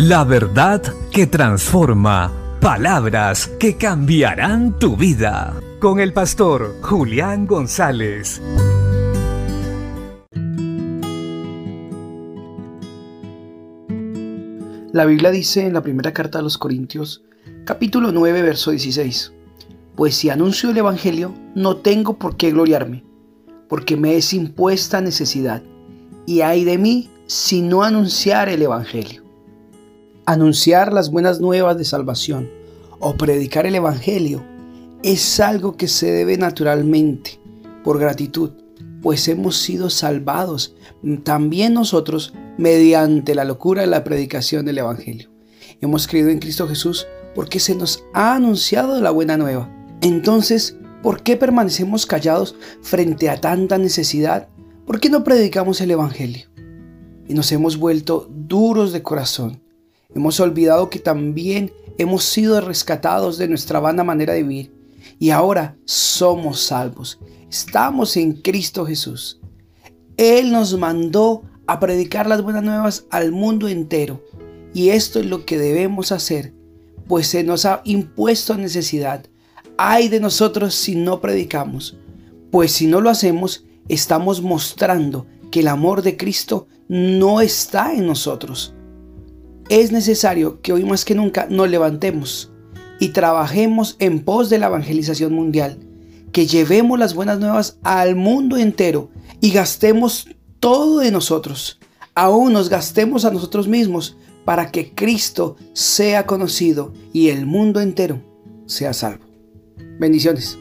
La verdad que transforma. Palabras que cambiarán tu vida. Con el pastor Julián González. La Biblia dice en la primera carta a los Corintios, capítulo 9, verso 16, Pues si anuncio el Evangelio, no tengo por qué gloriarme, porque me es impuesta necesidad, y hay de mí si no anunciar el Evangelio. Anunciar las buenas nuevas de salvación o predicar el Evangelio es algo que se debe naturalmente, por gratitud, pues hemos sido salvados también nosotros mediante la locura de la predicación del Evangelio. Hemos creído en Cristo Jesús porque se nos ha anunciado la buena nueva. Entonces, ¿por qué permanecemos callados frente a tanta necesidad? ¿Por qué no predicamos el Evangelio? Y nos hemos vuelto duros de corazón. Hemos olvidado que también hemos sido rescatados de nuestra vana manera de vivir y ahora somos salvos. Estamos en Cristo Jesús. Él nos mandó a predicar las buenas nuevas al mundo entero. Y esto es lo que debemos hacer, pues se nos ha impuesto necesidad. Ay de nosotros si no predicamos, pues si no lo hacemos, estamos mostrando que el amor de Cristo no está en nosotros. Es necesario que hoy más que nunca nos levantemos y trabajemos en pos de la evangelización mundial, que llevemos las buenas nuevas al mundo entero y gastemos todo de nosotros, aún nos gastemos a nosotros mismos para que Cristo sea conocido y el mundo entero sea salvo. Bendiciones.